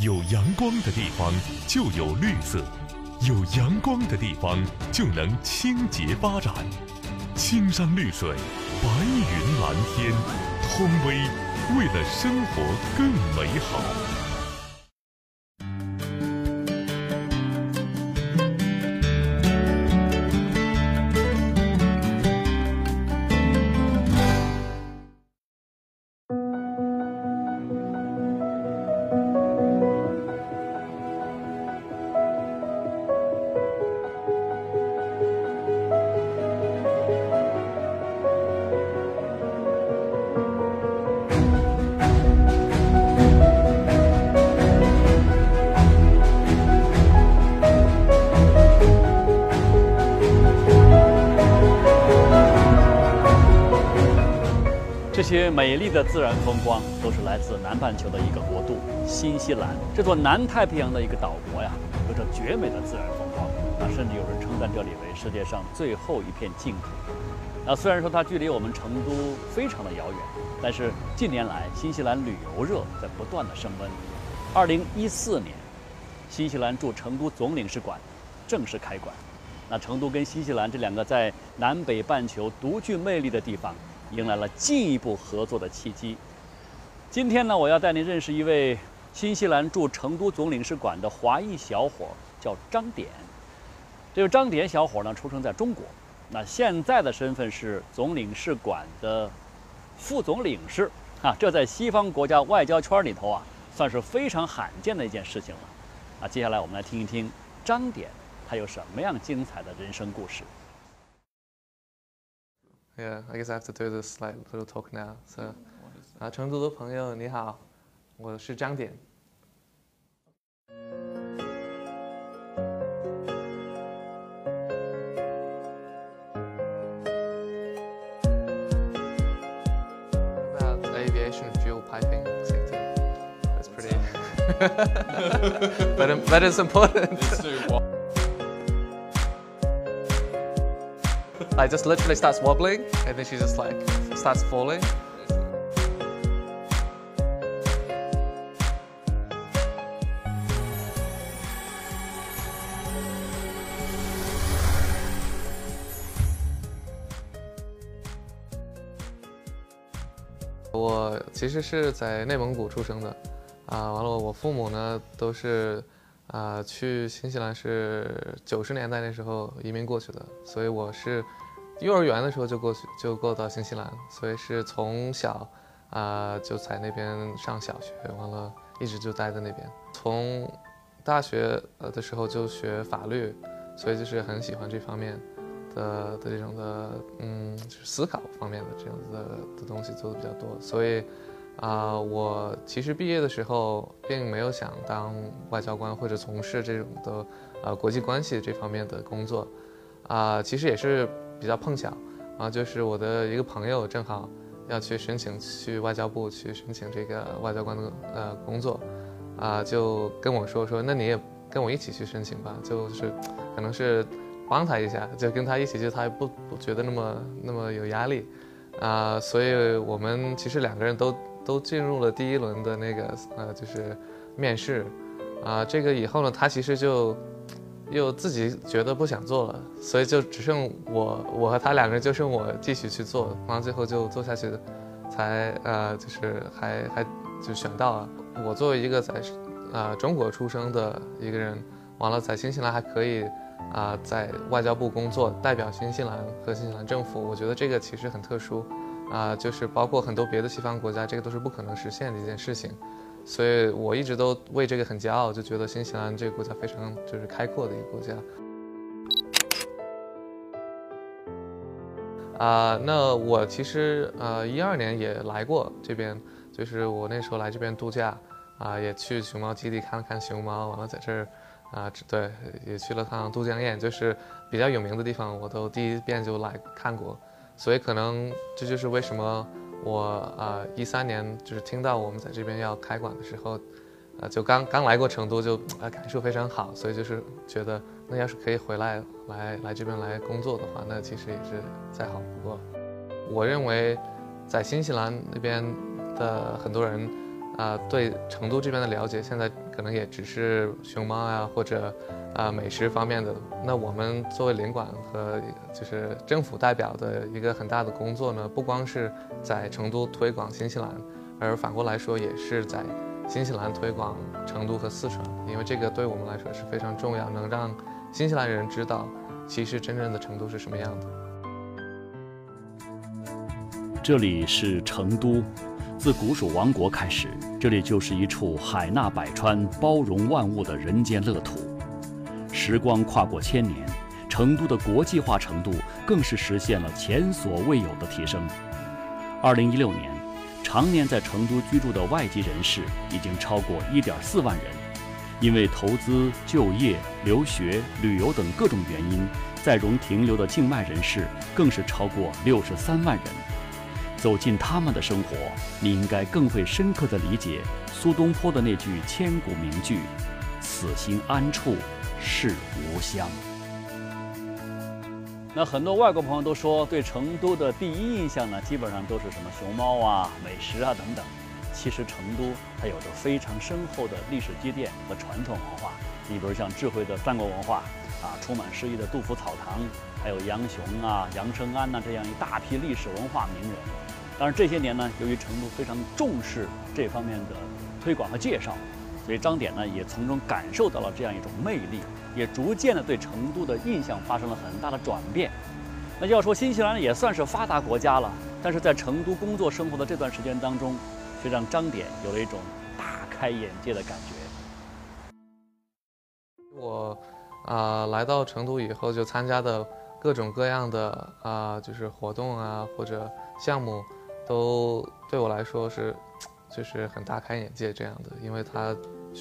有阳光的地方就有绿色，有阳光的地方就能清洁发展。青山绿水，白云蓝天，通威为了生活更美好。这些美丽的自然风光都是来自南半球的一个国度——新西兰。这座南太平洋的一个岛国呀，有着绝美的自然风光啊，甚至有人称赞这里为世界上最后一片净土。那，虽然说它距离我们成都非常的遥远，但是近年来新西兰旅游热在不断的升温。二零一四年，新西兰驻成都总领事馆正式开馆。那成都跟新西兰这两个在南北半球独具魅力的地方。迎来了进一步合作的契机。今天呢，我要带您认识一位新西兰驻成都总领事馆的华裔小伙，叫张典。这个张典小伙呢，出生在中国，那现在的身份是总领事馆的副总领事啊，这在西方国家外交圈里头啊，算是非常罕见的一件事情了。啊，接下来我们来听一听张典他有什么样精彩的人生故事。Yeah, I guess I have to do this like little talk now. So, 啊，成都的朋友你好，我是张典。About aviation fuel piping sector. That's pretty. but but it's important. like just literally starts wobbling and then she just like starts falling. 我其实是在内蒙古出生的，啊，完了，我父母呢都是啊去新西兰是九十年代那时候移民过去的，所以我是。幼儿园的时候就过去，就过到新西兰，所以是从小啊就在那边上小学，完了一直就待在那边。从大学呃的时候就学法律，所以就是很喜欢这方面的的这种的嗯就是思考方面的这样子的的东西做的比较多。所以啊，我其实毕业的时候并没有想当外交官或者从事这种的呃国际关系这方面的工作啊，其实也是。比较碰巧，啊，就是我的一个朋友正好要去申请去外交部去申请这个外交官的呃工作，啊，就跟我说说，那你也跟我一起去申请吧，就是可能是帮他一下，就跟他一起去，他也不不觉得那么那么有压力，啊，所以我们其实两个人都都进入了第一轮的那个呃就是面试，啊，这个以后呢，他其实就。又自己觉得不想做了，所以就只剩我，我和他两个人就剩我继续去做，完了最后就做下去的，才呃就是还还就选到了。我作为一个在呃中国出生的一个人，完了在新西兰还可以啊在外交部工作，代表新西兰和新西兰政府，我觉得这个其实很特殊，啊就是包括很多别的西方国家，这个都是不可能实现的一件事情。所以我一直都为这个很骄傲，就觉得新西兰这个国家非常就是开阔的一个国家。啊，那我其实呃一二年也来过这边，就是我那时候来这边度假，啊也去熊猫基地看了看熊猫，完了在这儿啊对也去了趟都江堰，就是比较有名的地方，我都第一遍就来看过，所以可能这就是为什么。我呃一三年就是听到我们在这边要开馆的时候，呃就刚刚来过成都，就呃感受非常好，所以就是觉得那要是可以回来来来这边来工作的话，那其实也是再好不过。我认为在新西兰那边的很多人啊对成都这边的了解，现在可能也只是熊猫啊或者啊美食方面的。那我们作为领馆和就是政府代表的一个很大的工作呢，不光是在成都推广新西兰，而反过来说也是在新西兰推广成都和四川，因为这个对我们来说是非常重要，能让新西兰人知道其实真正的成都是什么样的。这里是成都，自古蜀王国开始，这里就是一处海纳百川、包容万物的人间乐土。时光跨过千年，成都的国际化程度更是实现了前所未有的提升。二零一六年，常年在成都居住的外籍人士已经超过一点四万人，因为投资、就业、留学、旅游等各种原因，在蓉停留的境外人士更是超过六十三万人。走进他们的生活，你应该更会深刻地理解苏东坡的那句千古名句：“此心安处是吾乡。”那很多外国朋友都说，对成都的第一印象呢，基本上都是什么熊猫啊、美食啊等等。其实成都它有着非常深厚的历史积淀和传统文化。你比如像智慧的战国文化啊，充满诗意的杜甫草堂，还有杨雄啊、杨生安呐这样一大批历史文化名人。当然这些年呢，由于成都非常重视这方面的推广和介绍，所以张典呢也从中感受到了这样一种魅力，也逐渐的对成都的印象发生了很大的转变。那要说新西兰也算是发达国家了，但是在成都工作生活的这段时间当中，却让张典有了一种大开眼界的感觉。我啊来到成都以后，就参加的各种各样的啊就是活动啊或者项目。都对我来说是，就是很大开眼界这样的，因为它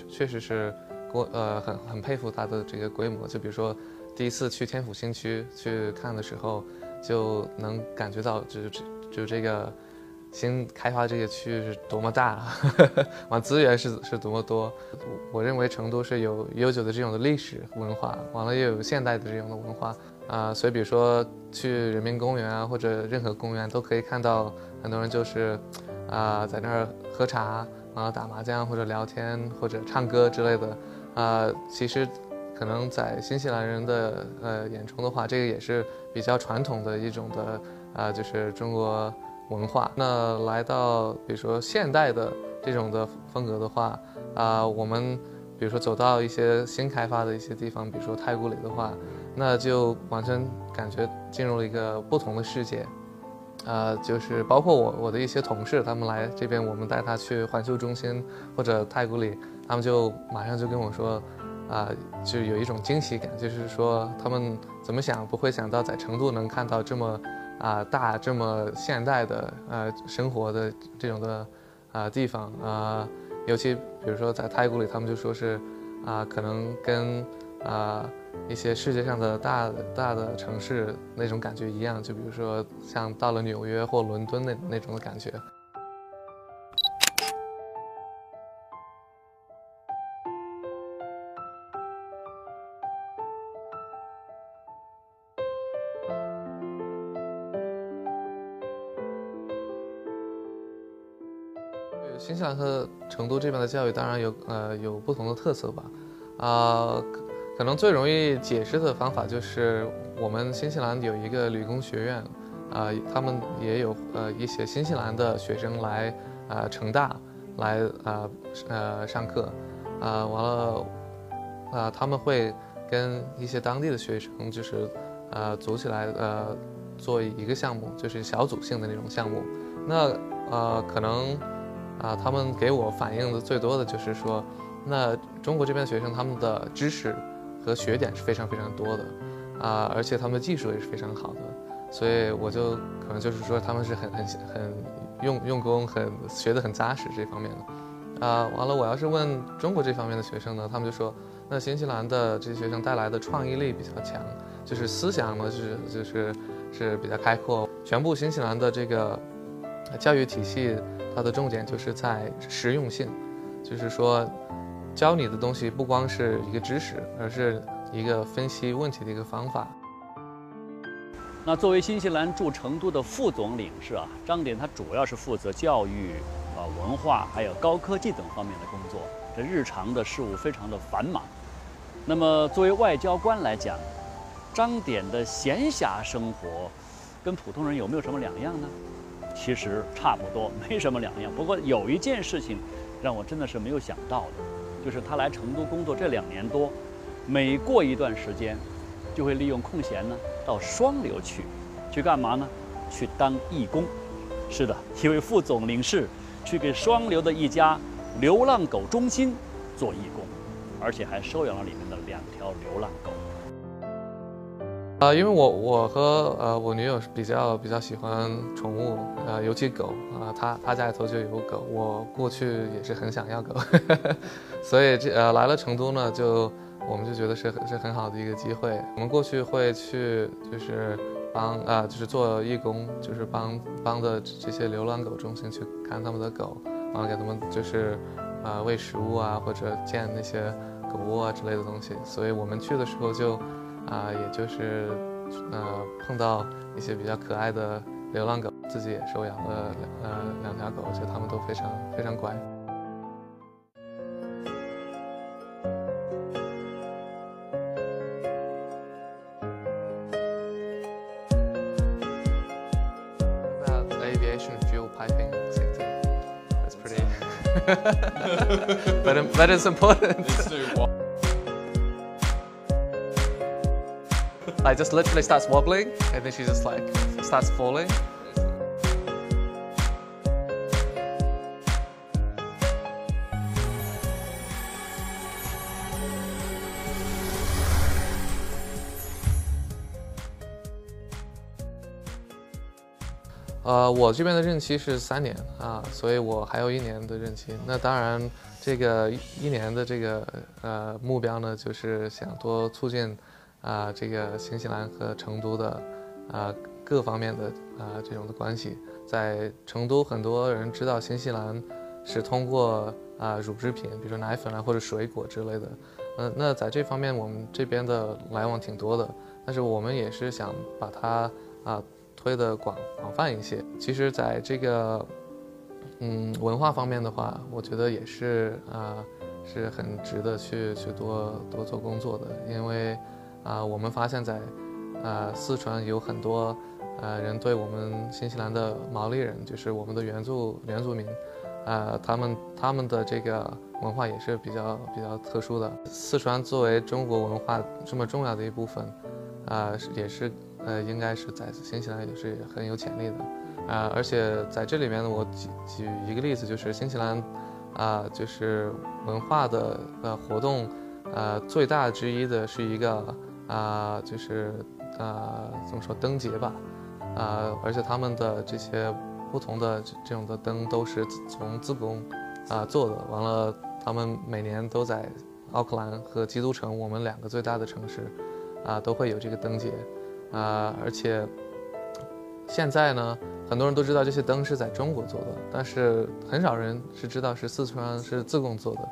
确实是过呃很很佩服它的这个规模。就比如说第一次去天府新区去看的时候，就能感觉到就是就这个新开发这个区域是多么大，完资源是是多么多。我认为成都是有悠久的这种的历史文化，完了又有现代的这种的文化啊，所以比如说去人民公园啊或者任何公园都可以看到。很多人就是，啊，在那儿喝茶啊、打麻将或者聊天或者唱歌之类的，啊，其实可能在新西兰人的呃眼中的话，这个也是比较传统的一种的啊，就是中国文化。那来到比如说现代的这种的风格的话，啊，我们比如说走到一些新开发的一些地方，比如说太古里的话，那就完全感觉进入了一个不同的世界。呃，就是包括我我的一些同事，他们来这边，我们带他去环球中心或者太古里，他们就马上就跟我说，啊，就有一种惊喜感，就是说他们怎么想不会想到在成都能看到这么啊大这么现代的呃生活的这种的啊地方啊，尤其比如说在太古里，他们就说是啊可能跟啊。一些世界上的大大的城市那种感觉一样，就比如说像到了纽约或伦敦那那种的感觉。新西兰和成都这边的教育当然有呃有不同的特色吧，啊。可能最容易解释的方法就是，我们新西兰有一个理工学院，啊，他们也有呃一些新西兰的学生来啊成大来啊呃上课，啊完了啊他们会跟一些当地的学生就是呃组起来呃做一个项目，就是小组性的那种项目。那呃可能啊他们给我反映的最多的就是说，那中国这边的学生他们的知识。和学点是非常非常多的，啊，而且他们的技术也是非常好的，所以我就可能就是说他们是很很很用用功，很学得很扎实这方面的，啊，完了我要是问中国这方面的学生呢，他们就说，那新西兰的这些学生带来的创意力比较强，就是思想呢是就是是比较开阔，全部新西兰的这个教育体系，它的重点就是在实用性，就是说。教你的东西不光是一个知识，而是一个分析问题的一个方法。那作为新西兰驻成都的副总领事啊，张典他主要是负责教育、啊文化还有高科技等方面的工作，这日常的事务非常的繁忙。那么作为外交官来讲，张典的闲暇生活跟普通人有没有什么两样呢？其实差不多，没什么两样。不过有一件事情让我真的是没有想到的，就是他来成都工作这两年多，每过一段时间，就会利用空闲呢到双流去，去干嘛呢？去当义工。是的，一位副总领事去给双流的一家流浪狗中心做义工，而且还收养了里面的两条流浪狗。啊，因为我我和呃我女友是比较比较喜欢宠物，呃尤其狗啊，她她家里头就有狗，我过去也是很想要狗，所以这呃来了成都呢，就我们就觉得是是很好的一个机会。我们过去会去就是帮啊就是做义工，就是帮帮的这些流浪狗中心去看他们的狗，然后给他们就是啊喂食物啊或者建那些狗窝啊之类的东西。所以我们去的时候就。啊，也就是，呃，碰到一些比较可爱的流浪狗，自己也是养了呃两条狗，觉得它们都非常非常乖。Like just literally starts wobbling and then she just like starts falling. 呃，我这边的任期是三年啊，所以我还有一年的任期。那当然，这个一年的这个呃目标呢，就是想多促进。 啊，这个新西兰和成都的啊各方面的啊这种的关系，在成都很多人知道新西兰是通过啊乳制品，比如说奶粉啊或者水果之类的，嗯，那在这方面我们这边的来往挺多的，但是我们也是想把它啊推的广广泛一些。其实，在这个嗯文化方面的话，我觉得也是啊是很值得去去多多做工作的，因为。啊，我们发现，在呃四川有很多呃人对我们新西兰的毛利人，就是我们的原住原住民，呃，他们他们的这个文化也是比较比较特殊的。四川作为中国文化这么重要的一部分，啊，也是呃应该是在新西兰也是很有潜力的，啊，而且在这里面呢，我举举一个例子，就是新西兰啊，就是文化的呃活动，呃最大之一的是一个。啊，就是呃，怎么说灯节吧，啊，而且他们的这些不同的这种的灯都是从自贡啊做的。完了，他们每年都在奥克兰和基督城，我们两个最大的城市，啊，都会有这个灯节，啊，而且现在呢，很多人都知道这些灯是在中国做的，但是很少人是知道是四川是自贡做的，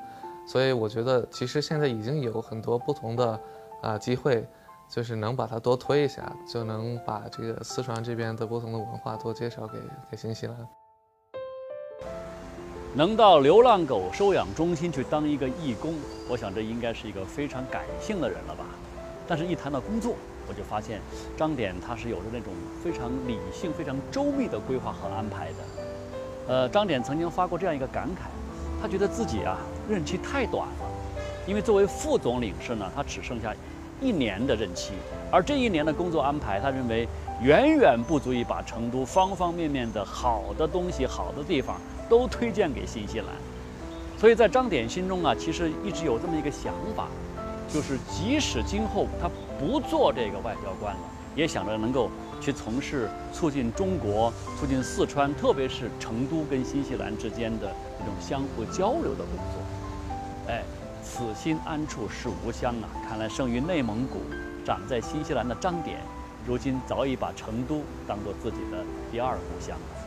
所以我觉得其实现在已经有很多不同的。啊，机会就是能把它多推一下，就能把这个四川这边的不同的文化多介绍给给新西兰。能到流浪狗收养中心去当一个义工，我想这应该是一个非常感性的人了吧？但是，一谈到工作，我就发现张典他是有着那种非常理性、非常周密的规划和安排的。呃，张典曾经发过这样一个感慨，他觉得自己啊任期太短了，因为作为副总领事呢，他只剩下。一年的任期，而这一年的工作安排，他认为远远不足以把成都方方面面的好的东西、好的地方都推荐给新西兰。所以在张典心中啊，其实一直有这么一个想法，就是即使今后他不做这个外交官了，也想着能够去从事促进中国、促进四川，特别是成都跟新西兰之间的这种相互交流的工作。哎。此心安处是吾乡啊！看来生于内蒙古、长在新西兰的张典，如今早已把成都当做自己的第二故乡了。